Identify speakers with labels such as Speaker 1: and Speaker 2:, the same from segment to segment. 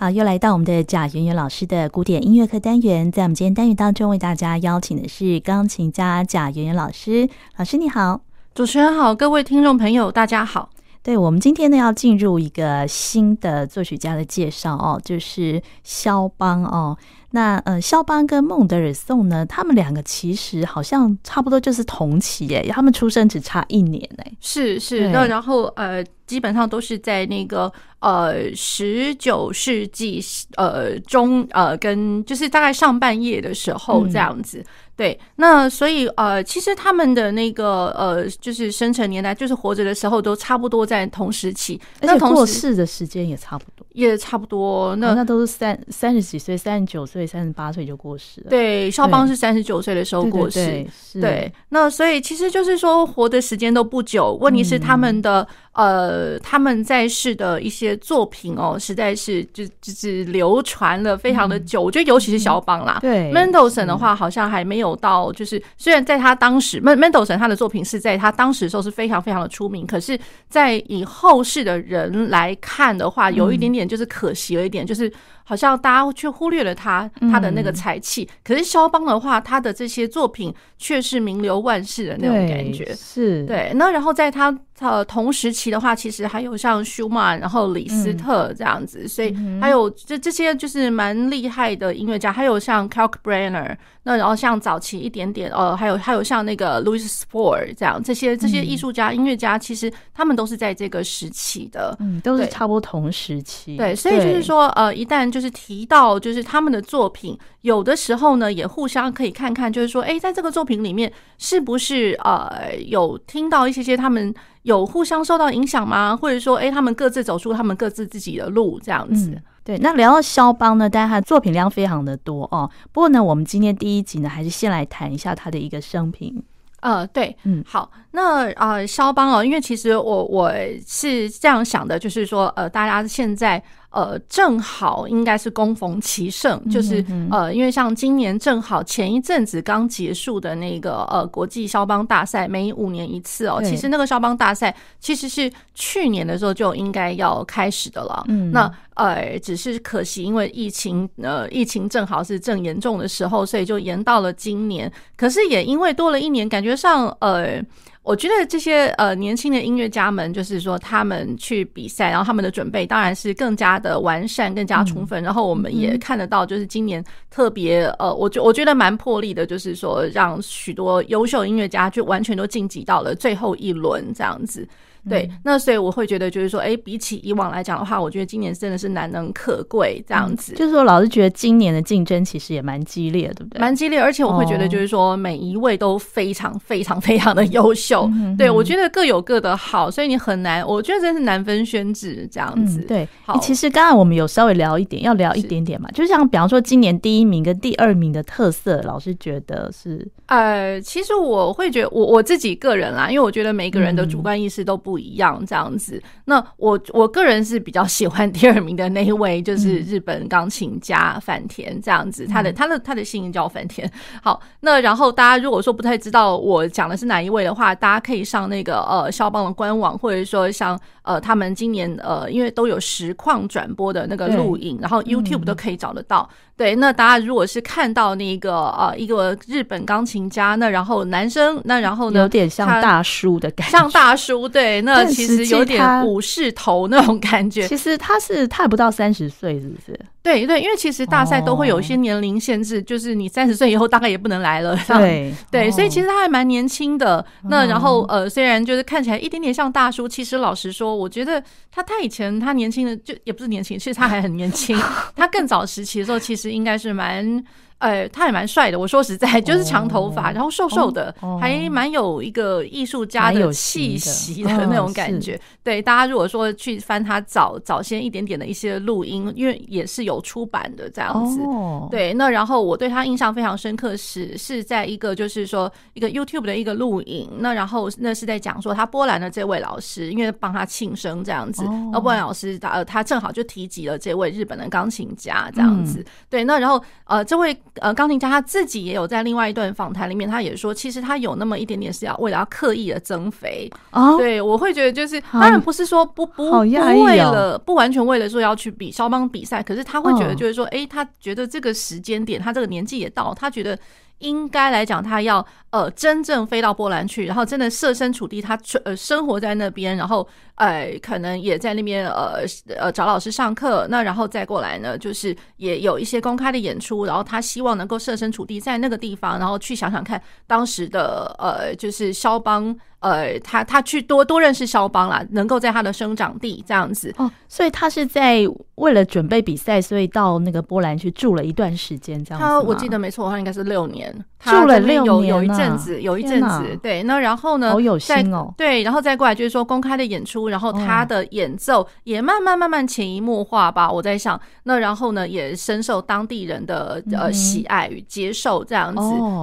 Speaker 1: 好，又来到我们的贾圆圆老师的古典音乐课单元，在我们今天单元当中，为大家邀请的是钢琴家贾圆圆老师。老师你好，
Speaker 2: 主持人好，各位听众朋友大家好。
Speaker 1: 对，我们今天呢要进入一个新的作曲家的介绍哦，就是肖邦哦。那呃，肖邦跟孟德尔颂呢，他们两个其实好像差不多就是同期耶，他们出生只差一年哎，
Speaker 2: 是是，那然后呃，基本上都是在那个呃十九世纪呃中呃跟就是大概上半叶的时候这样子。嗯。对，那所以呃，其实他们的那个呃，就是生辰年代，就是活着的时候都差不多在同时期，
Speaker 1: 而且过世的时间也差不多，
Speaker 2: 也差不多。那、哦、
Speaker 1: 那都是三三十几岁、三十九岁、三十八岁就过世了。
Speaker 2: 对，肖邦是三十九岁的时候过世。对，那所以其实就是说，活的时间都不久。问题是他们的、嗯、呃，他们在世的一些作品哦，实在是就就是流传了非常的久。嗯、我觉得尤其是肖邦啦，
Speaker 1: 对
Speaker 2: ，Mendelssohn 的话好像还没有。到就是，虽然在他当时，Mendelssohn 他的作品是在他当时的时候是非常非常的出名，可是，在以后世的人来看的话，有一点点就是可惜了一点，就是。好像大家却忽略了他他的那个才气，嗯，可是肖邦的话，他的这些作品却是名留万世的那种感觉。
Speaker 1: 是。
Speaker 2: 对。那然后在他呃同时期的话，其实还有像舒曼，然后李斯特这样子，嗯，所以还有这这些就是蛮厉害的音乐家，还有像 Kalkbrenner，那然后像早期一点点呃，还有还有像那个 Louis Spohr 这样这些这些艺术家，嗯，音乐家，其实他们都是在这个时期的，
Speaker 1: 嗯，都是差不多同时期。
Speaker 2: 对，所以就是说呃，一旦就就是提到，就是他们的作品，有的时候呢，也互相可以看看，就是说，哎，在这个作品里面，是不是呃有听到一些些他们有互相受到影响吗？或者说，哎，他们各自走出他们各自自己的路，这样子。嗯、
Speaker 1: 对，那聊到肖邦呢，当然他的作品量非常的多哦。不过呢，我们今天第一集呢，还是先来谈一下他的一个生平。
Speaker 2: 呃，对，嗯，好，那呃，肖邦哦，因为其实我我是这样想的，就是说，呃，大家现在。呃，正好应该是恭逢其盛，就是呃，因为像今年正好前一阵子刚结束的那个呃国际肖邦大赛，每五年一次哦。其实那个肖邦大赛其实是去年的时候就应该要开始的了。嗯，那呃，只是可惜因为疫情，呃，疫情正好是正严重的时候，所以就延到了今年。可是也因为多了一年，感觉上呃。我觉得这些呃年轻的音乐家们，就是说他们去比赛，然后他们的准备当然是更加的完善、更加充分。然后我们也看得到，就是今年特别呃，我觉我觉得蛮破例的，就是说让许多优秀音乐家就完全都晋级到了最后一轮这样子。对，那所以我会觉得，就是说，哎，比起以往来讲的话，我觉得今年真的是难能可贵这样子。
Speaker 1: 嗯、就是说，老师觉得今年的竞争其实也蛮激烈，对不对？
Speaker 2: 蛮激烈，而且我会觉得，就是说，每一位都非常非常非常的优秀。哦、对，我觉得各有各的好，所以你很难，我觉得真是难分轩輊这样子。
Speaker 1: 嗯、对，好，其实刚才我们有稍微聊一点，要聊一点点嘛，就像比方说今年第一名跟第二名的特色，老师觉得是？
Speaker 2: 呃，其实我会觉得，我我自己个人啦，因为我觉得每个人的主观意识都不一样，这样子。嗯、那我我个人是比较喜欢第二名的那一位，就是日本钢琴家坂田这样子。他的他的他的姓叫坂田。好，那然后大家如果说不太知道我讲的是哪一位的话，大家可以上那个呃肖邦的官网，或者说像呃他们今年呃因为都有实况转播的那个录影，然后 YouTube 都可以找得到。嗯对，那大家如果是看到那个呃一个日本钢琴家，那然后男生，那然后呢，
Speaker 1: 有点像大叔的感觉，
Speaker 2: 像大叔，对，那其实有点武士头那种感觉。
Speaker 1: 其实他是他还不到三十岁，是不是？
Speaker 2: 对对，因为其实大赛都会有一些年龄限制，就是你三十岁以后大概也不能来了。对对，所以其实他还蛮年轻的。那然后呃，虽然就是看起来一点点像大叔，其实老实说，我觉得他他以前他年轻的就也不是年轻，其实他还很年轻。他更早时期的时候，其实应该是蛮。呃，他也蛮帅的。我说实在，就是长头发，然后瘦瘦的，还蛮有一个艺术家的气息的那种感觉。对，大家如果说去翻他早早先一点点的一些录音，因为也是有出版的这样子。对，那然后我对他印象非常深刻是是在一个就是说一个 YouTube 的一个录影，那然后那是在讲说他波兰的这位老师，因为帮他庆生这样子，那波兰老师呃他正好就提及了这位日本的钢琴家这样子。对，那然后呃这位。呃，钢琴家他自己也有在另外一段访谈里面，他也说，其实他有那么一点点是要为了要刻意的增肥。哦，对，我会觉得就是，当然不是说不不不为了不完全为了说要去比肖邦比赛，可是他会觉得就是说，哎，他觉得这个时间点，他这个年纪也到，他觉得。应该来讲，他要呃真正飞到波兰去，然后真的设身处地，他呃生活在那边，然后呃可能也在那边呃呃找老师上课，那然后再过来呢，就是也有一些公开的演出，然后他希望能够设身处地在那个地方，然后去想想看当时的呃就是肖邦。呃，他他去多多认识肖邦啦，能够在他的生长地这样子
Speaker 1: 哦，所以他是在为了准备比赛，所以到那个波兰去住了一段时间，这样子。
Speaker 2: 他我记得没错，他应该是六年，
Speaker 1: 住了六年，
Speaker 2: 有有一阵子，有一阵子，对。那然后呢？
Speaker 1: 好有心哦，
Speaker 2: 对，然后再过来就是说公开的演出，然后他的演奏也慢慢慢慢潜移默化吧。我在想，那然后呢，也深受当地人的呃喜爱与接受这样子。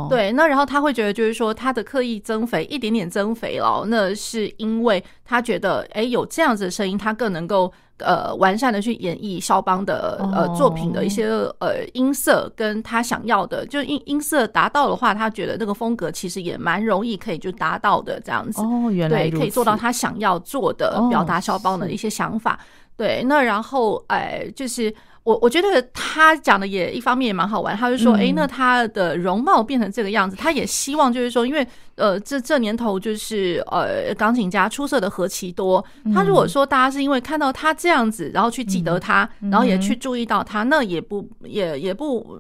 Speaker 2: 对，那然后他会觉得就是说他的刻意增肥，一点点增肥。肥了，那是因为他觉得，哎、欸，有这样子的声音，他更能够呃完善的去演绎肖邦的呃作品的一些呃音色，跟他想要的，就音音色达到的话，他觉得那个风格其实也蛮容易可以就达到的这样子。
Speaker 1: 哦，原来
Speaker 2: 对，可以做到他想要做的，表达肖邦的一些想法。对，那然后哎、呃，就是。我我觉得他讲的也一方面也蛮好玩，他就说，哎，那他的容貌变成这个样子，他也希望就是说，因为呃，这这年头就是呃，钢琴家出色的何其多。他如果说大家是因为看到他这样子，然后去记得他，然后也去注意到他，那也不也也不，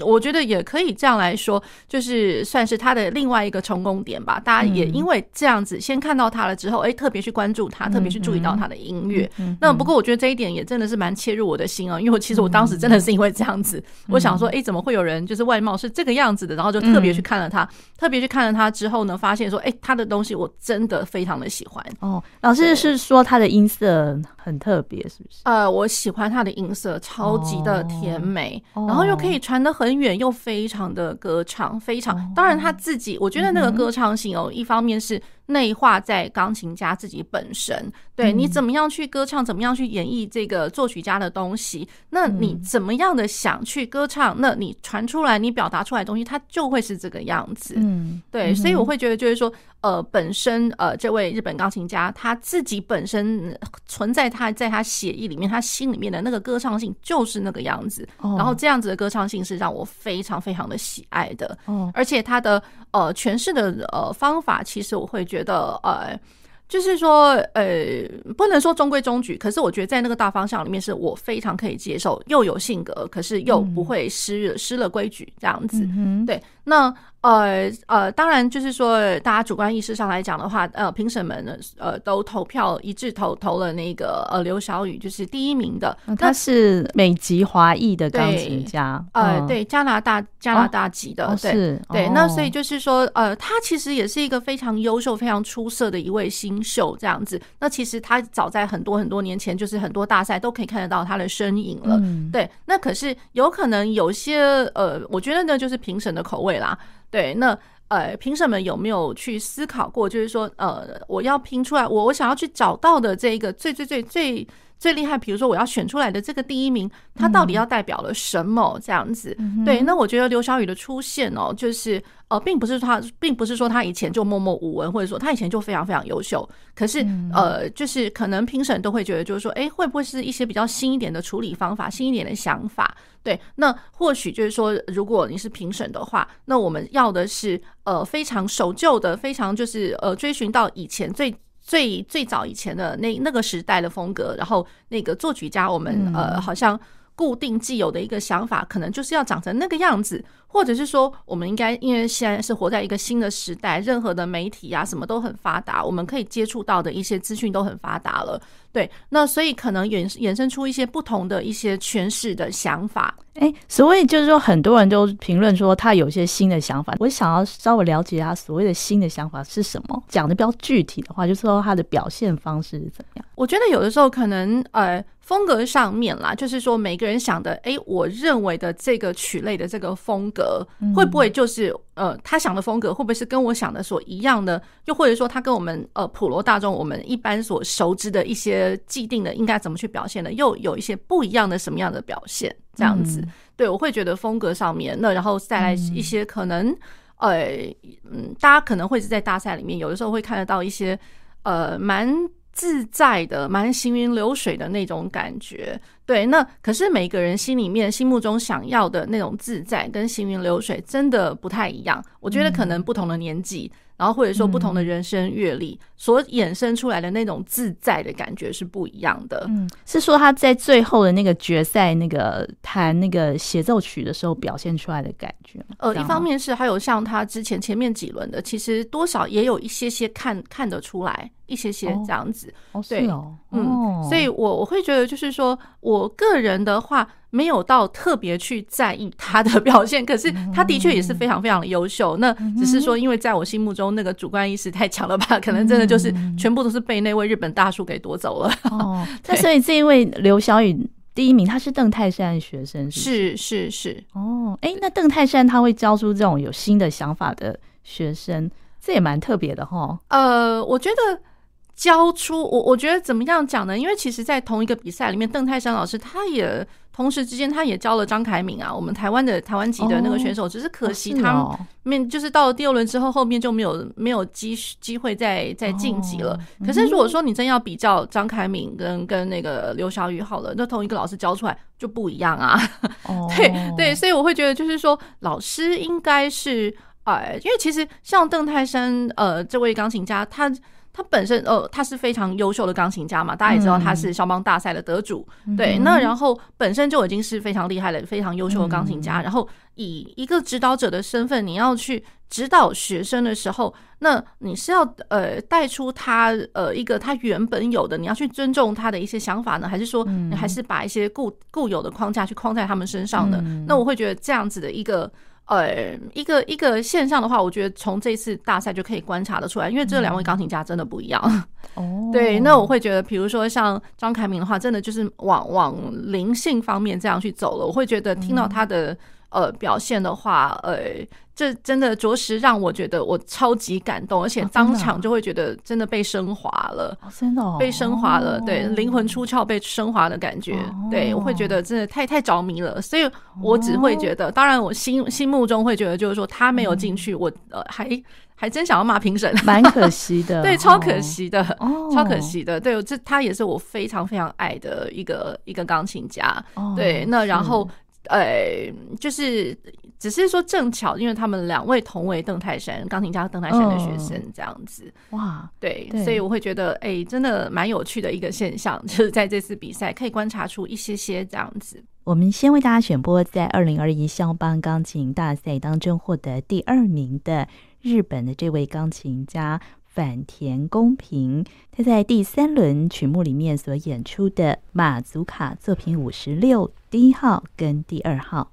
Speaker 2: 我觉得也可以这样来说，就是算是他的另外一个成功点吧。大家也因为这样子先看到他了之后，哎，特别去关注他，特别去注意到他的音乐。那不过我觉得这一点也真的是蛮切入我的心啊。因为我其实我当时真的是因为这样子，我想说，哎，怎么会有人就是外貌是这个样子的？然后就特别去看了他，特别去看了他之后呢，发现说，哎，他的东西我真的非常的喜欢。
Speaker 1: 哦，老师是说他的音色很特别，是不是？
Speaker 2: 呃，我喜欢他的音色，超级的甜美，然后又可以传得很远，又非常的歌唱，非常。当然他自己，我觉得那个歌唱性哦，一方面是。内化在钢琴家自己本身，对，你怎么样去歌唱，怎么样去演绎这个作曲家的东西，那你怎么样的想去歌唱，那你传出来，你表达出来的东西，它就会是这个样子。嗯，对，所以我会觉得就是说，呃，本身呃，这位日本钢琴家他自己本身存在他在他写意里面，他心里面的那个歌唱性就是那个样子。然后这样子的歌唱性是让我非常非常的喜爱的。哦，而且他的呃诠释的呃方法，其实我会觉得。觉得呃，就是说呃，不能说中规中矩，可是我觉得在那个大方向里面，是我非常可以接受，又有性格，可是又不会失失了规矩这样子。对，那。呃呃，当然就是说，大家主观意识上来讲的话，呃，评审们呢，呃，都投票一致投投了那个呃刘晓宇，就是第一名的。
Speaker 1: 他是美籍华裔的钢琴家，
Speaker 2: 呃，对，加拿大加拿大籍的，对对。那所以就是说，呃，他其实也是一个非常优秀、非常出色的一位新秀，这样子。那其实他早在很多很多年前，就是很多大赛都可以看得到他的身影了。对，那可是有可能有些呃，我觉得呢，就是评审的口味啦。对，那呃，评审们有没有去思考过？就是说，呃，我要拼出来，我我想要去找到的这一个最最最最最厉害，比如说我要选出来的这个第一名，他到底要代表了什么？这样子。对，那我觉得刘晓宇的出现哦，就是。呃，并不是他，并不是说他以前就默默无闻，或者说他以前就非常非常优秀。可是，呃，就是可能评审都会觉得，就是说，哎，会不会是一些比较新一点的处理方法，新一点的想法？对，那或许就是说，如果你是评审的话，那我们要的是呃非常守旧的，非常就是呃追寻到以前最最最早以前的那那个时代的风格，然后那个作曲家，我们呃好像。固定既有的一个想法，可能就是要长成那个样子，或者是说，我们应该因为现在是活在一个新的时代，任何的媒体啊什么都很发达，我们可以接触到的一些资讯都很发达了。对，那所以可能衍衍生出一些不同的一些诠释的想法。
Speaker 1: 哎，所以就是说，很多人都评论说他有一些新的想法。我想要稍微了解他所谓的新的想法是什么。讲的比较具体的话，就是说他的表现方式是怎么样？
Speaker 2: 我觉得有的时候可能呃。风格上面啦，就是说每个人想的，哎，我认为的这个曲类的这个风格，会不会就是呃，他想的风格会不会是跟我想的所一样的？又或者说，他跟我们呃普罗大众我们一般所熟知的一些既定的应该怎么去表现的，又有一些不一样的什么样的表现？这样子，对，我会觉得风格上面，那然后再来一些可能，呃，嗯，大家可能会是在大赛里面，有的时候会看得到一些呃蛮。自在的，蛮行云流水的那种感觉，对。那可是每个人心里面、心目中想要的那种自在跟行云流水，真的不太一样。我觉得可能不同的年纪。然后或者说不同的人生阅历所衍生出来的那种自在的感觉是不一样的。
Speaker 1: 嗯，是说他在最后的那个决赛那个弹那个协奏曲的时候表现出来的感觉。
Speaker 2: 呃，一方面是还有像他之前前面几轮的，其实多少也有一些些看看得出来一些些这样子。
Speaker 1: 哦，
Speaker 2: 对
Speaker 1: 哦，
Speaker 2: 嗯，所以我我会觉得就是说我个人的话。没有到特别去在意他的 表现，可是他的确也是非常非常的优秀。那只是说，因为在我心目中那个主观意识太强了吧，可能真的就是全部都是被那位日本大叔给夺走了。
Speaker 1: 哦，那所以这一位刘小雨第一名，他是邓泰山的学生，是
Speaker 2: 是是是。
Speaker 1: 哦，哎，那邓泰山他会教出这种有新的想法的学生，这也蛮特别的哈。
Speaker 2: 呃，我觉得。教出我，我觉得怎么样讲呢？因为其实，在同一个比赛里面，邓泰山老师他也同时之间，他也教了张凯敏啊，我们台湾的台湾籍的那个选手。只是可惜他面就是到了第二轮之后，后面就没有没有机机会再再晋级了。可是如果说你真要比较张凯敏跟跟那个刘晓宇好了，那同一个老师教出来就不一样啊。对对，所以我会觉得就是说，老师应该是哎，因为其实像邓泰山呃这位钢琴家，他。他本身呃，他是非常优秀的钢琴家嘛，大家也知道他是肖邦大赛的得主，嗯、对。那然后本身就已经是非常厉害的、非常优秀的钢琴家。嗯、然后以一个指导者的身份，你要去指导学生的时候，那你是要呃带出他呃一个他原本有的，你要去尊重他的一些想法呢，还是说你还是把一些固固有的框架去框在他们身上呢？嗯、那我会觉得这样子的一个。呃，一个一个现象的话，我觉得从这次大赛就可以观察得出来，因为这两位钢琴家真的不一样。哦，对，那我会觉得，比如说像张凯明的话，真的就是往往灵性方面这样去走了。我会觉得听到他的。呃，表现的话，呃，这真的着实让我觉得我超级感动，而且当场就会觉得真的被升华了，
Speaker 1: 真的
Speaker 2: 被升华了，对，灵魂出窍被升华的感觉，对，我会觉得真的太太着迷了，所以我只会觉得，当然我心心目中会觉得，就是说他没有进去，我呃还还真想要骂评审，
Speaker 1: 蛮可惜的，
Speaker 2: 对，超可惜的，超可惜的，对，这他也是我非常非常爱的一个一个钢琴家，对，那然后。呃，就是只是说正巧，因为他们两位同为邓泰山钢琴家，邓泰山的学生这样子，
Speaker 1: 哇，
Speaker 2: 对，所以我会觉得，哎，真的蛮有趣的一个现象，就是在这次比赛可以观察出一些些这样子。
Speaker 1: 我们先为大家选播在二零二一肖邦钢琴大赛当中获得第二名的日本的这位钢琴家。坂田公平，他在第三轮曲目里面所演出的马祖卡作品五十六第一号跟第二号。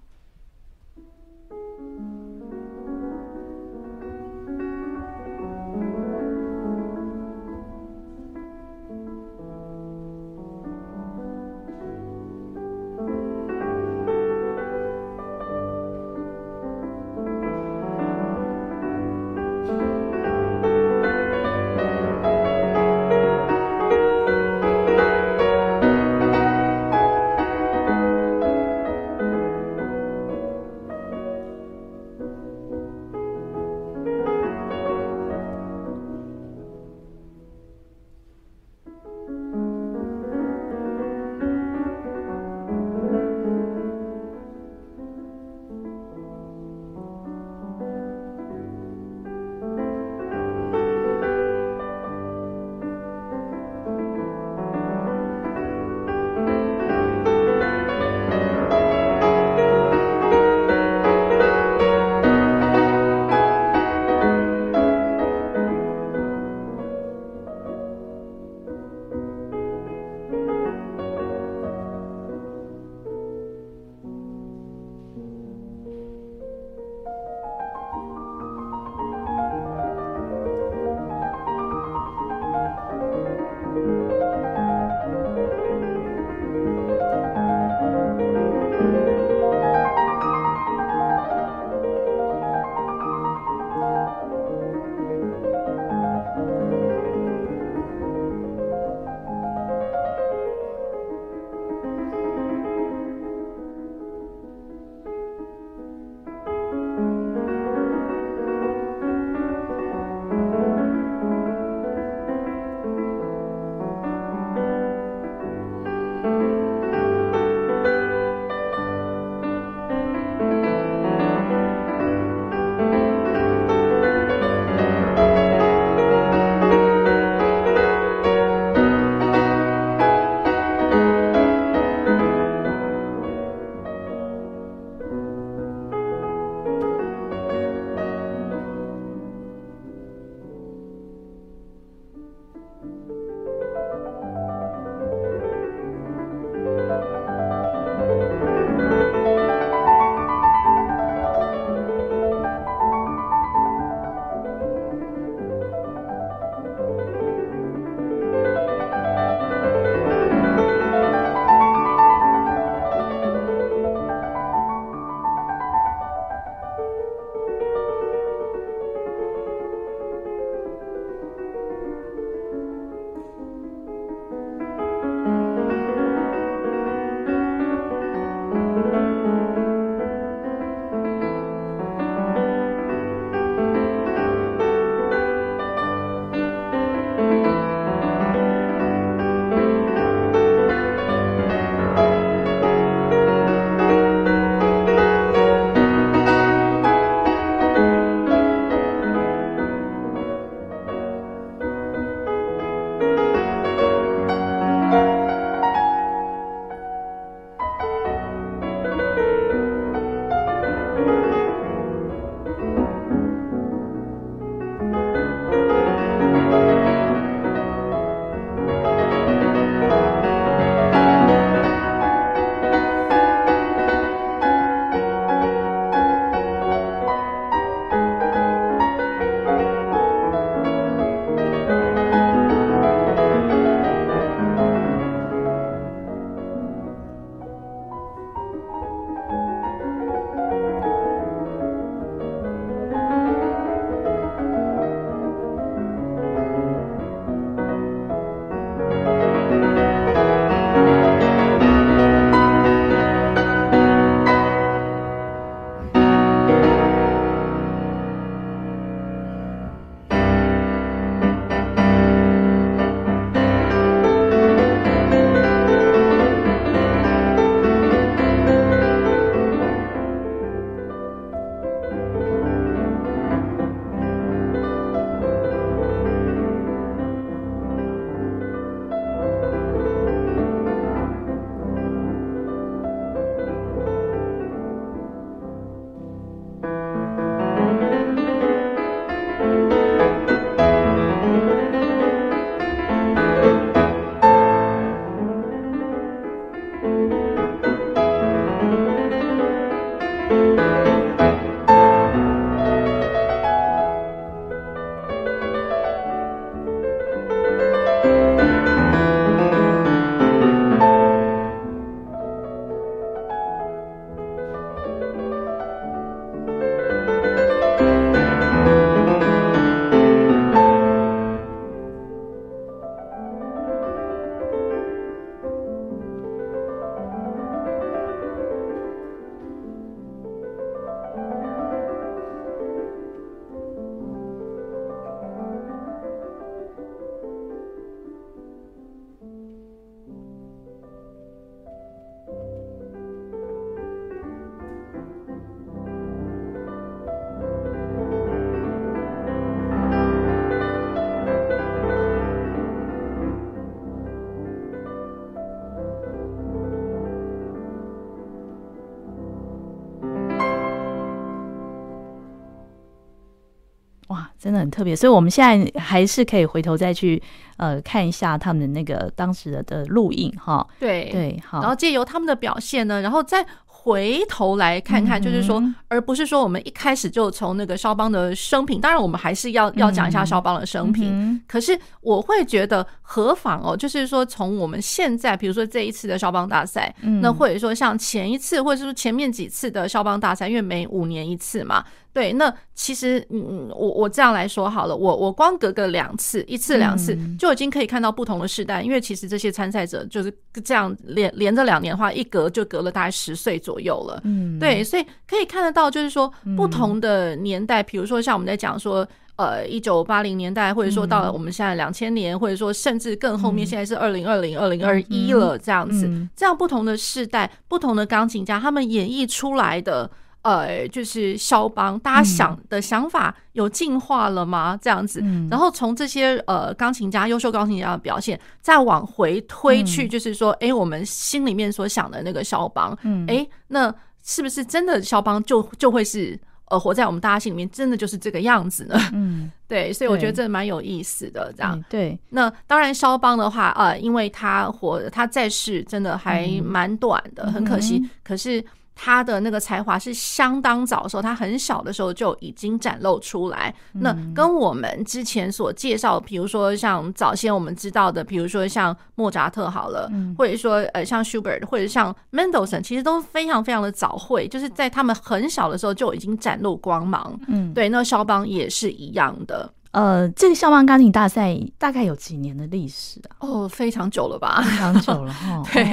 Speaker 1: 真的很特别。所以我们现在还是可以回头再去呃看一下他们的那个当时的的录影哈。
Speaker 2: 对
Speaker 1: 对，好，
Speaker 2: 然后借由他们的表现呢，然后再。回头来看看，就是说，而不是说我们一开始就从那个肖邦的生平。当然，我们还是要要讲一下肖邦的生平。可是，我会觉得何妨哦，就是说，从我们现在，比如说这一次的肖邦大赛，那或者说像前一次，或者是前面几次的肖邦大赛，因为每五年一次嘛。对，那其实，嗯，我我这样来说好了，我我光隔个两次，一次两次就已经可以看到不同的世代，因为其实这些参赛者就是这样连连着两年的话，一隔就隔了大概十岁左右了。嗯，对，所以可以看得到，就是说不同的年代，比如说像我们在讲说，呃，一九八零年代，或者说到了我们现在两千年，或者说甚至更后面，现在是二零二零、二零二一了，这样子，这样不同的世代，不同的钢琴家，他们演绎出来的。呃，就是肖邦，大家想的想法有进化了吗？这样子，然后从这些呃钢琴家、优秀钢琴家的表现，再往回推去，就是说，哎，我们心里面所想的那个肖邦，哎，那是不是真的肖邦就就会是呃活在我们大家心里面，真的就是这个样子呢？嗯，对，所以我觉得这蛮有意思的。这样，对。那当然，肖邦的话，呃，因为他活他在世真的还蛮短的，很可惜。可是。他的那个才华是相当早的时候，他很小的时候就已经展露出来。那跟我们之前所介绍，比如说像早先我们知道的，比如说像莫扎特好了，或者说呃像 Schubert 或者像 Mendelssohn，其实都非常非常的早会，就是在他们很小的时候就已经展露光芒。嗯，对，那肖邦也是一样的。
Speaker 1: 呃，这个肖邦钢琴大赛大概有几年的历史啊？
Speaker 2: 哦，非常久了吧？
Speaker 1: 非常久了哈。
Speaker 2: 对，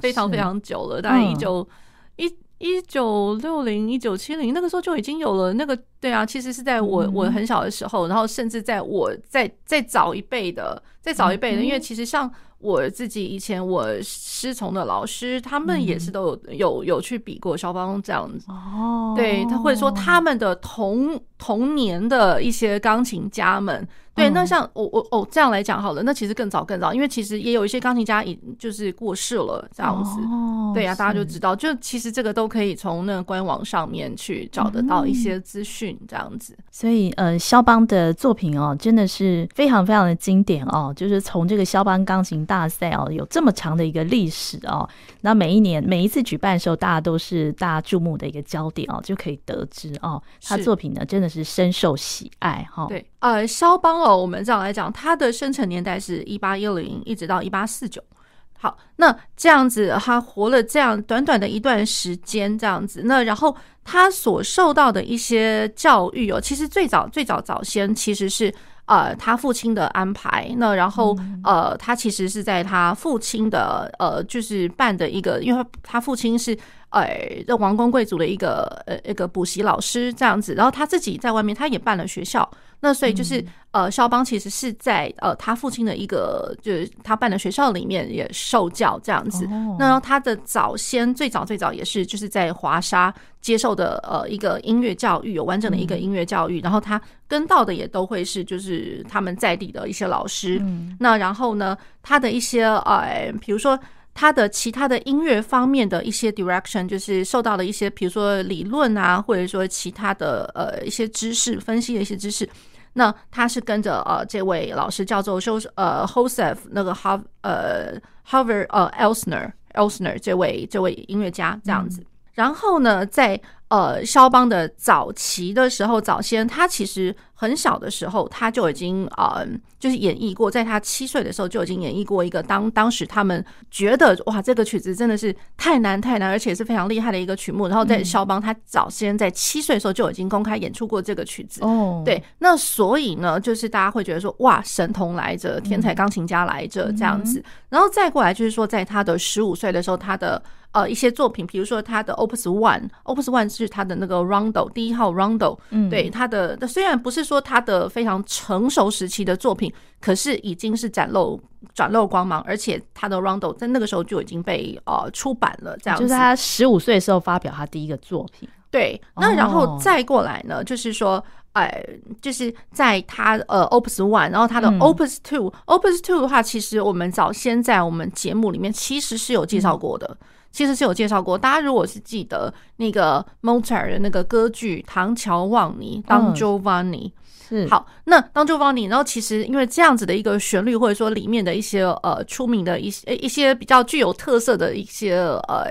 Speaker 2: 非常非常久了，大概一九一。一九六零一九七零那个时候就已经有了那个，对啊，其实是在我我很小的时候，然后甚至在我再再早一辈的，再早一辈的，因为其实像我自己以前我师从的老师，他们也是都有有有去比过肖邦这样子。哦，对，他或者说他们的同同年的一些钢琴家们。对，那像我我哦这样来讲好了，那其实更早更早，因为其实也有一些钢琴家已就是过世了这样子。哦，对呀、啊，大家就知道，就其实这个都可以从那个官网上面去找得到一些资讯这样子。
Speaker 1: 嗯、所以呃，肖邦的作品哦，真的是非常非常的经典哦，就是从这个肖邦钢琴大赛哦，有这么长的一个历史哦，那每一年每一次举办的时候，大家都是大家注目的一个焦点哦，就可以得知哦，他作品呢真的是深受喜爱哈。
Speaker 2: 对，呃，肖邦。哦，我们这样来讲，他的生辰年代是一八一零一直到一八四九。好，那这样子，他活了这样短短的一段时间，这样子，那然后他所受到的一些教育哦，其实最早最早早先其实是呃他父亲的安排。那然后呃，他其实是在他父亲的呃，就是办的一个，因为他父亲是。呃，这王公贵族的一个呃一个补习老师这样子，然后他自己在外面他也办了学校，那所以就是呃，肖邦其实是在呃他父亲的一个就是他办的学校里面也受教这样子。那他的早先最早最早也是就是在华沙接受的呃一个音乐教育，有完整的一个音乐教育，然后他跟到的也都会是就是他们在地的一些老师。那然后呢，他的一些呃，比如说。他的其他的音乐方面的一些 direction，就是受到了一些，比如说理论啊，或者说其他的呃一些知识分析的一些知识。那他是跟着呃这位老师叫做修呃 Joseph 那个 Hav 呃 Harvard 呃 Elsner Elsner 这位这位音乐家这样子。嗯、然后呢，在呃肖邦的早期的时候，早先他其实。很小的时候，他就已经呃，就是演绎过，在他七岁的时候就已经演绎过一个当当时他们觉得哇，这个曲子真的是太难太难，而且是非常厉害的一个曲目。然后在肖邦他早先在七岁的时候就已经公开演出过这个曲子。哦，对，那所以呢，就是大家会觉得说哇，神童来着，天才钢琴家来着这样子。然后再过来就是说，在他的十五岁的时候，他的呃一些作品，比如说他的 Opus One，Opus One 是他的那个 Rondo 第一号 Rondo，嗯，对，他的虽然不是说。他的非常成熟时期的作品，可是已经是展露展露光芒，而且他的 Rondo 在那个时候就已经被呃出版了，这样子。
Speaker 1: 就是他十五岁的时候发表他第一个作品。
Speaker 2: 对，那然后再过来呢，哦、就是说，哎，就是在他呃 Opus One，然后他的 Opus Two，Opus Two 的话，其实我们早先在我们节目里面其实是有介绍过的。嗯其实是有介绍过，大家如果是记得那个 Mozart 的那个歌剧《唐乔望尼》Don Giovanni，
Speaker 1: 是
Speaker 2: 好，那 Don Giovanni，然后其实因为这样子的一个旋律，或者说里面的一些呃出名的一些一些比较具有特色的一些呃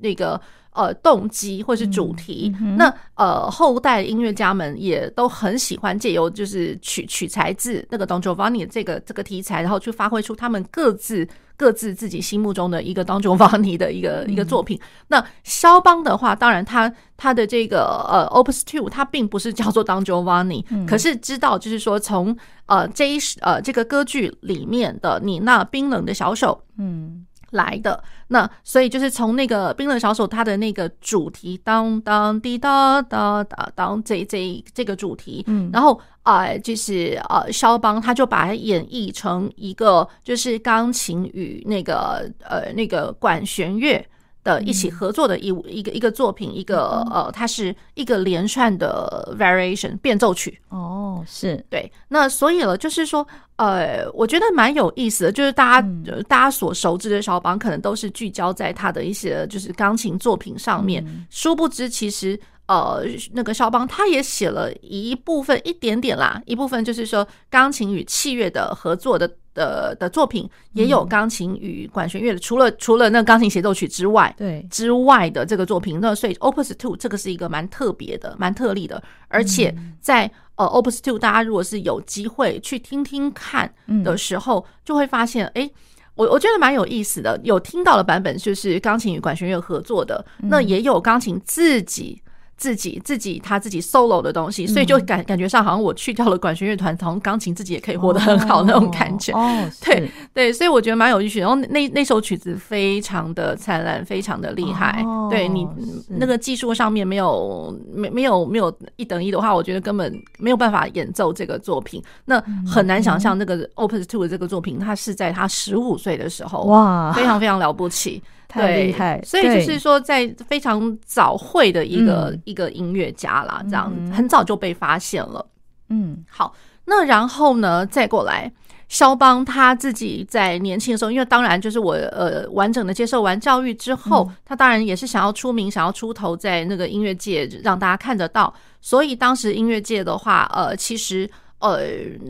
Speaker 2: 那个。呃，动机或是主题，嗯嗯、那呃，后代音乐家们也都很喜欢借由就是取取材自那个 Don Giovanni 这个这个题材，然后去发挥出他们各自各自自己心目中的一个 Don Giovanni 的一个、嗯、一个作品。那肖邦的话，当然他他的这个呃 Opus Two，他并不是叫做 Don Giovanni，、嗯、可是知道就是说从呃这一呃这个歌剧里面的你那冰冷的小手，嗯。来的那，所以就是从那个冰冷小手，它的那个主题当当滴答答答当这这这个主题，嗯，然后啊、呃，就是呃，肖邦他就把它演绎成一个就是钢琴与那个呃那个管弦乐。的一起合作的一一个一个作品，一个呃，它是一个连串的 variation 变奏曲。
Speaker 1: 哦，是
Speaker 2: 对。那所以了，就是说，呃，我觉得蛮有意思的，就是大家、嗯、大家所熟知的肖邦，可能都是聚焦在他的一些就是钢琴作品上面，嗯、殊不知其实。呃，那个肖邦他也写了一部分一点点啦，一部分就是说钢琴与器乐的合作的的的作品，也有钢琴与管弦乐的，除了除了那钢琴协奏曲之外，对。之外的这个作品，那所以 Opus Two 这个是一个蛮特别的、蛮特例的，而且在呃 Opus Two 大家如果是有机会去听听看的时候，就会发现，哎，我我觉得蛮有意思的，有听到的版本就是钢琴与管弦乐合作的，那也有钢琴自己。自己自己他自己 solo 的东西，所以就感感觉上好像我去掉了管弦乐团，从钢琴自己也可以活得很好那种感觉。哦，对对，所以我觉得蛮有意思。然后那那首曲子非常的灿烂，非常的厉害。对你那个技术上面没有没没有没有一等一的话，我觉得根本没有办法演奏这个作品。那很难想象那个 Opus Two 的这个作品，他是在他十五岁的时候，哇，非常非常了不起。太厉害，所以就是说，在非常早会的一个一个音乐家啦，这样很早就被发现了。嗯，好，那然后呢，再过来，肖邦他自己在年轻的时候，因为当然就是我呃完整的接受完教育之后，他当然也是想要出名，想要出头，在那个音乐界让大家看得到。所以当时音乐界的话，呃，其实。呃，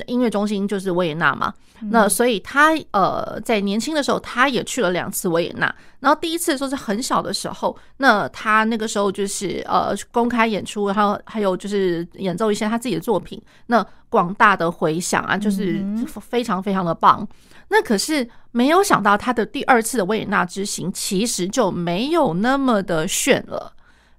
Speaker 2: 音乐中心就是维也纳嘛，那所以他呃在年轻的时候，他也去了两次维也纳。然后第一次说是很小的时候，那他那个时候就是呃公开演出，然后还有就是演奏一些他自己的作品，那广大的回响啊，就是非常非常的棒。那可是没有想到他的第二次的维也纳之行，其实就没有那么的炫了，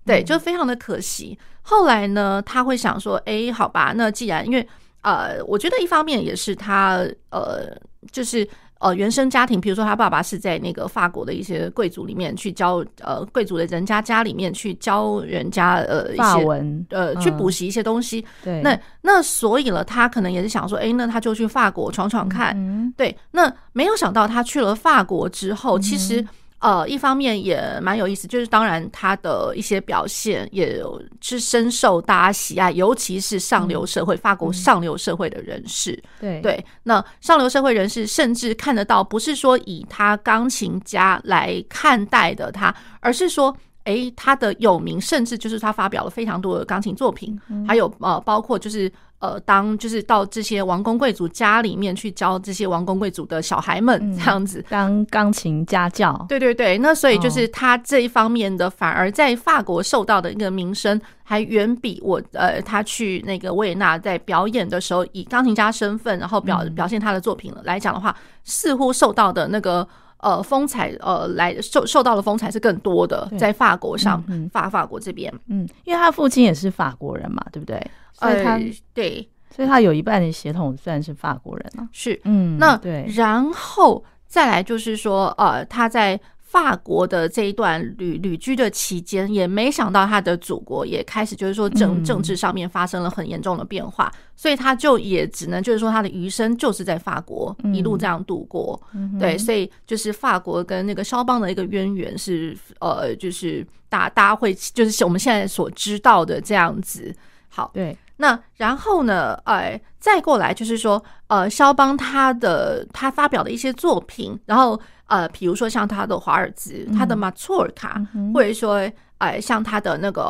Speaker 2: 对，就非常的可惜。后来呢，他会想说，哎，好吧，那既然因为。呃，我觉得一方面也是他呃，就是呃原生家庭，比如说他爸爸是在那个法国的一些贵族里面去教呃贵族的人家家里面去教人家呃一些文呃去补习一些东西。对，那那所以了，他可能也是想说，哎，那他就去法国闯闯看。对，那没有想到他去了法国之后，其实。呃，一方面也蛮有意思，就是当然他的一些表现也是深受大家喜爱，尤其是上流社会，法国上流社会的人士。对对，那上流社会人士甚至看得到，不是说以他钢琴家来看待的他，而是说。诶，他的有名，甚至就是他发表了非常多的钢琴作品，嗯、还有呃，包括就是呃，当就是到这些王公贵族家里面去教这些王公贵族的小孩们这样子，嗯、当钢琴家教。对对对，那所以就是他这一方面的，反而在法国受到的一个名声，还远比我呃他去那个维也纳在表演的时候，以钢琴家身份，然后表表现他的作品来讲的话，似乎受到的那个。呃，风采呃，来受受到的风采是更多的，在法国上，嗯、法法国这边，嗯，因为他父亲也是法国人嘛，对不对？所以他、呃、对，所以他有一半的血统算是法国人啊。是，嗯，那对，然后再来就是说，呃，他在。法国的这一段旅旅居的期间，也没想到他的祖国也开始就是说政政治上面发生了很严重的变化，嗯、所以他就也只能就是说他的余生就是在法国一路这样度过。嗯、对，所以就是法国跟那个肖邦的一个渊源是呃，就是大大家会就是我们现在所知道的这样子。好，对，那然后呢，哎，再过来就是说呃，肖邦他的他发表的一些作品，然后。呃，比如说像他的华尔兹，他的马错尔卡，或者说，哎，像他的那个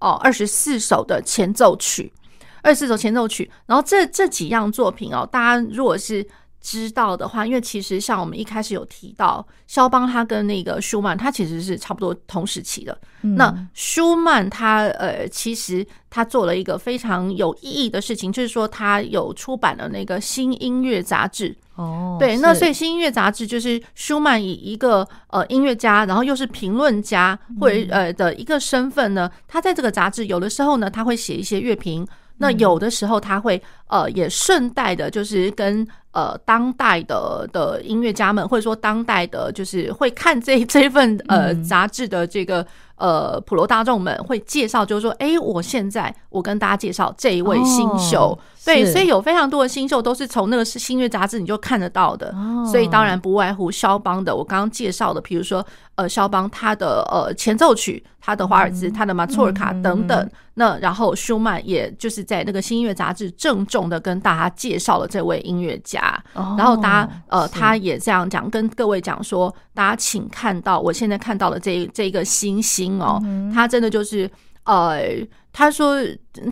Speaker 2: 哦，二十四首的前奏曲，二十四首前奏曲，然后这这几样作品哦，大家如果是。知道的话，因为其实像我们一开始有提到，肖邦他跟那个舒曼，他其实是差不多同时期的。嗯、那舒曼他呃，其实他做了一个非常有意义的事情，就是说他有出版了那个新音乐杂志。哦，对，那所以新音乐杂志就是舒曼以一个呃音乐家，然后又是评论家或者呃的一个身份呢，他在这个杂志有的时候呢，他会写一些乐评。那有的时候他会呃也顺带的，就是跟呃当代的的音乐家们，或者说当代的，就是会看这 这份呃杂志的这个。呃，普罗大众们会介绍，就是说，哎，我现在我跟大家介绍这一位新秀，哦、对，所以有非常多的新秀都是从那个是新月杂志你就看得到的，哦、所以当然不外乎肖邦的，我刚刚介绍的，比如说呃，肖邦他的呃前奏曲，他的华尔兹，他的马祖尔卡等等，嗯、那然后舒曼也就是在那个新音乐杂志郑重的跟大家介绍了这位音乐家，哦、然后大家呃，他也这样讲，跟各位讲说，大家请看到我现在看到的这这一个星星。哦，他真的就是，呃，他说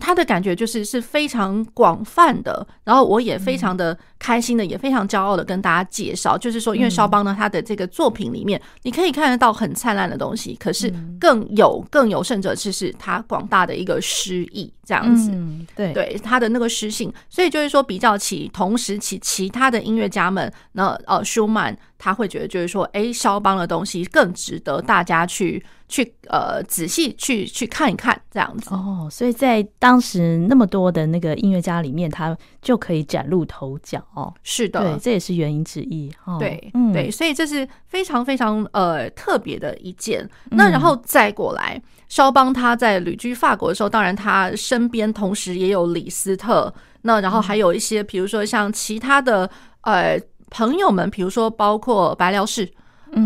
Speaker 2: 他的感觉就是是非常广泛的，然后我也非常的开心的，也非常骄傲的跟大家介绍，就是说，因为肖邦呢，他的这个作品里面，你可以看得到很灿烂的东西，可是更有更有甚者，就是他广大的一个诗意这样子，对。对，他的那个诗性，所以就是说，比较起同时期其他的音乐家们，那呃，舒曼他会觉得就是说，哎，肖邦的东西更值得大家去。去呃仔细去去看一看这样子。
Speaker 1: 哦，所以在当时那么多的那个音乐家里面，他就可以崭露头角哦。
Speaker 2: 是的，
Speaker 1: 对，这也是原因之一。哦、
Speaker 2: 对，嗯、对，所以这是非常非常呃特别的一件。那然后再过来，肖邦他在旅居法国的时候，当然他身边同时也有李斯特，那然后还有一些比如说像其他的呃朋友们，比如说包括白辽士，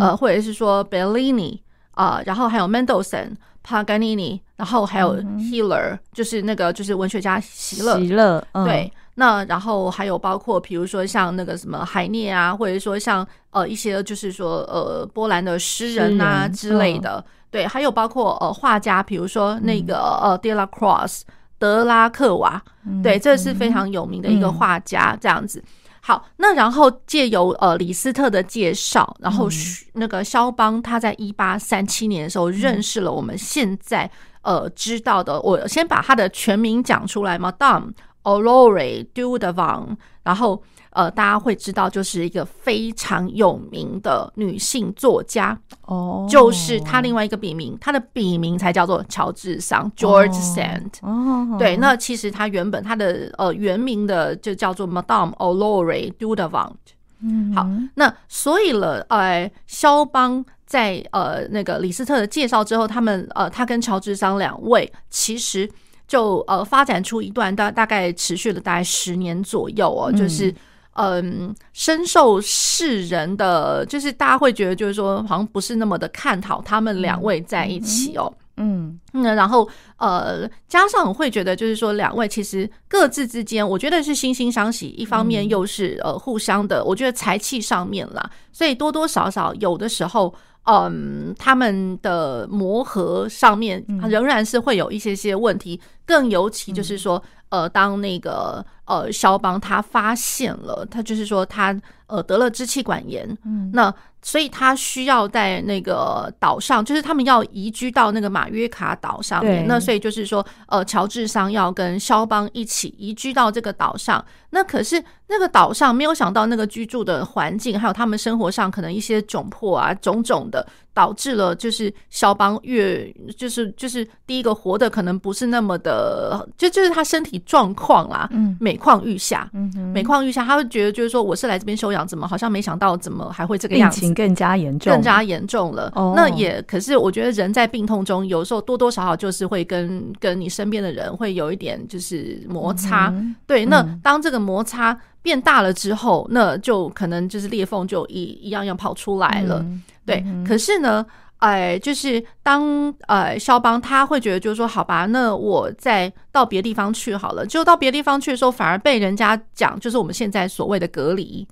Speaker 2: 呃，或者是说贝利尼。啊、呃，然后还有 Mendelssohn、Paganini，然后还有 Healer，、嗯、就是那个就是文学家席勒。席勒，嗯、对。那然后还有包括比如说像那个什么海涅啊，或者说像呃一些就是说呃波兰的诗人啊之类的。嗯、对，还有包括呃画家，比如说那个呃 De La Cross 德拉克瓦，嗯、对，这是非常有名的一个画家，这样子。好，那然后借由呃李斯特的介绍，然后那个肖邦他在一八三七年的时候认识了我们现在呃知道的，我先把他的全名讲出来嘛，Madame Aurore Dudevant，然后。呃，大家会知道，就是一个非常有名的女性作家哦，oh. 就是她另外一个笔名，她的笔名才叫做乔治桑 （George Sand）。哦，oh. oh. 对，那其实她原本她的呃原名的就叫做 Madame Aurore Dudevant。嗯，好，那所以了，呃，肖邦在呃那个李斯特的介绍之后，他们呃他跟乔治桑两位其实就呃发展出一段大大概持续了大概十年左右哦，就是。嗯，深受世人的，就是大家会觉得，就是说，好像不是那么的看好他们两位在一起哦。嗯，那然后呃，加上我会觉得，就是说，两位其实各自之间，我觉得是惺惺相惜，一方面又是呃互相的，我觉得才气上面啦，所以多多少少有的时候，嗯，他们的磨合上面仍然是会有一些些问题，更尤其就是说。呃，当那个呃，肖邦他发现了，他就是说他呃得了支气管炎，嗯，那所以他需要在那个岛上，就是他们要移居到那个马约卡岛上面，那所以就是说，呃，乔治桑要跟肖邦一起移居到这个岛上，那可是那个岛上没有想到那个居住的环境，还有他们生活上可能一些窘迫啊，种种的。导致了就是肖邦越就是就是第一个活的可能不是那么的，就就是他身体状况啦，嗯，每况愈下，嗯哼，每况愈下，他会觉得就是说我是来这边休养，怎么好像没想到怎么还会这个样子，
Speaker 1: 病情更加严重，
Speaker 2: 更加严重了。哦，那也可是我觉得人在病痛中，有时候多多少少就是会跟跟你身边的人会有一点就是摩擦，嗯，对。那当这个摩擦变大了之后，那就可能就是裂缝就一一样样跑出来了。嗯对，可是呢，哎，就是当呃，肖邦他会觉得，就是说，好吧，那我再到别的地方去好了。就到别的地方去的时候，反而被人家讲，就是我们现在所谓的隔离。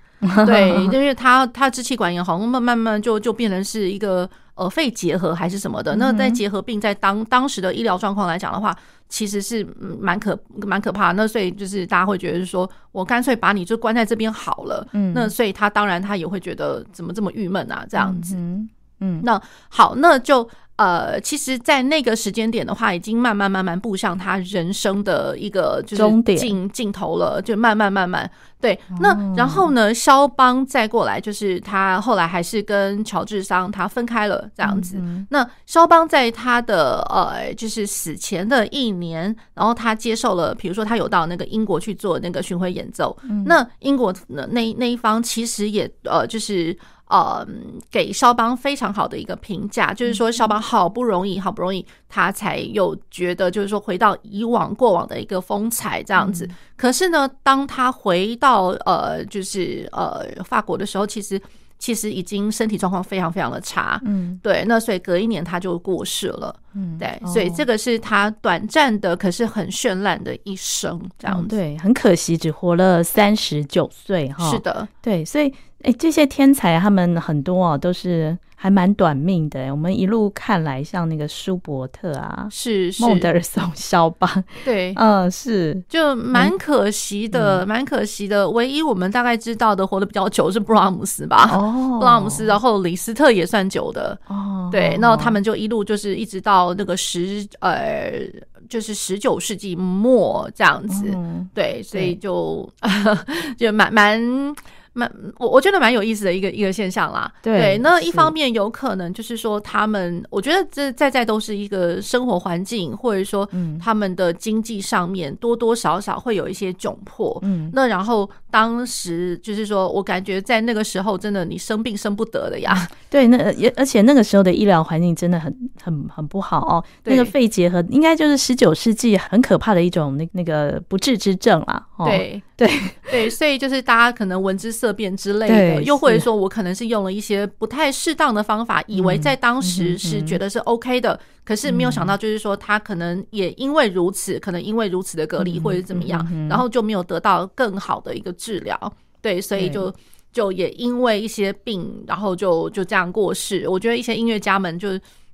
Speaker 2: 对，因为他他支气管炎好像慢慢慢就就变成是一个呃肺结核还是什么的。那在结核病在当当时的医疗状况来讲的话，其实是蛮可蛮可怕。那所以就是大家会觉得说，我干脆把你就关在这边好了。嗯，那所以他当然他也会觉得怎么这么郁闷啊，这样子。嗯，那好，那就。呃，其实，在那个时间点的话，已经慢慢慢慢步向他人生的一个就是尽尽头了，就慢慢慢慢对。那然后呢，肖邦再过来，就是他后来还是跟乔治桑他分开了这样子。那肖邦在他的呃，就是死前的一年，然后他接受了，比如说他有到那个英国去做那个巡回演奏。那英国那那一方其实也呃，就是。呃，给肖邦非常好的一个评价，就是说肖邦好不容易，好不容易他才有觉得，就是说回到以往过往的一个风采这样子。可是呢，当他回到呃，就是呃法国的时候，其实其实已经身体状况非常非常的差。嗯，对。那所以隔一年他就过世了。嗯，对。所以这个是他短暂的，可是很绚烂的一生这样子。
Speaker 1: 对，很可惜，只活了三十九岁哈。
Speaker 2: 是的，
Speaker 1: 对，所以。哎，这些天才他们很多哦，都是还蛮短命的。我们一路看来，像那个舒伯特啊，
Speaker 2: 是
Speaker 1: 孟德尔颂、萧邦，
Speaker 2: 对，
Speaker 1: 嗯，是，
Speaker 2: 就蛮可惜的，蛮可惜的。唯一我们大概知道的活得比较久是布拉姆斯吧？哦，布拉姆斯，然后李斯特也算久的。哦，对，那他们就一路就是一直到那个十呃，就是十九世纪末这样子。对，所以就 就蛮蛮。蛮我我觉得蛮有意思的一个一个现象啦，对，对，那一方面有可能就是说他们，我觉得这在在都是一个生活环境，或者说他们的经济上面多多少少会有一些窘迫，嗯，那然后当时就是说我感觉在那个时候真的你生病生不得的呀，
Speaker 1: 对，那也而且那个时候的医疗环境真的很很很不好哦，那个肺结核应该就是十九世纪很可怕的一种那那个不治之症啦，
Speaker 2: 对。
Speaker 1: 对
Speaker 2: 对，所以就是大家可能闻之色变之类的，又或者说我可能是用了一些不太适当的方法，以为在当时是觉得是 OK 的，可是没有想到就是说他可能也因为如此，可能因为如此的隔离或者怎么样，然后就没有得到更好的一个治疗，对，所以就就也因为一些病，然后就就这样过世。我觉得一些音乐家们就。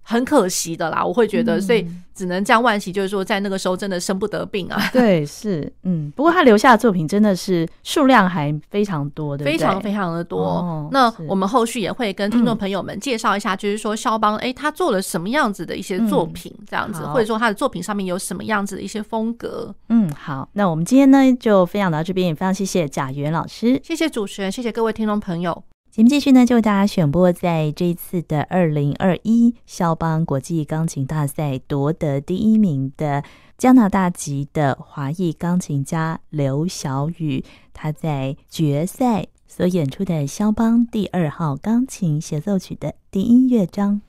Speaker 2: 很可惜的啦，我会觉得，所以只能这样惋惜，就是说在那个时候真的生不得病啊。
Speaker 1: 对，是，嗯，不过他留下的作品真的是数量还非常多的，
Speaker 2: 非常非常的多。哦、那我们后续也会跟听众朋友们介绍一下，就是说肖邦，哎，他做了什么样子的一些作品，这样子，嗯、或者说他的作品上面有什么样子的一些风格。
Speaker 1: 嗯，好，那我们今天呢就分享到这边，也非常谢谢贾元老师，
Speaker 2: 谢谢主持人，谢谢各位听众朋友。
Speaker 1: 节目继续呢，就为大家选播在这一次的二零二一肖邦国际钢琴大赛夺得第一名的加拿大籍的华裔钢琴家刘晓宇，他在决赛所演出的肖邦第二号钢琴协奏曲的第一乐章。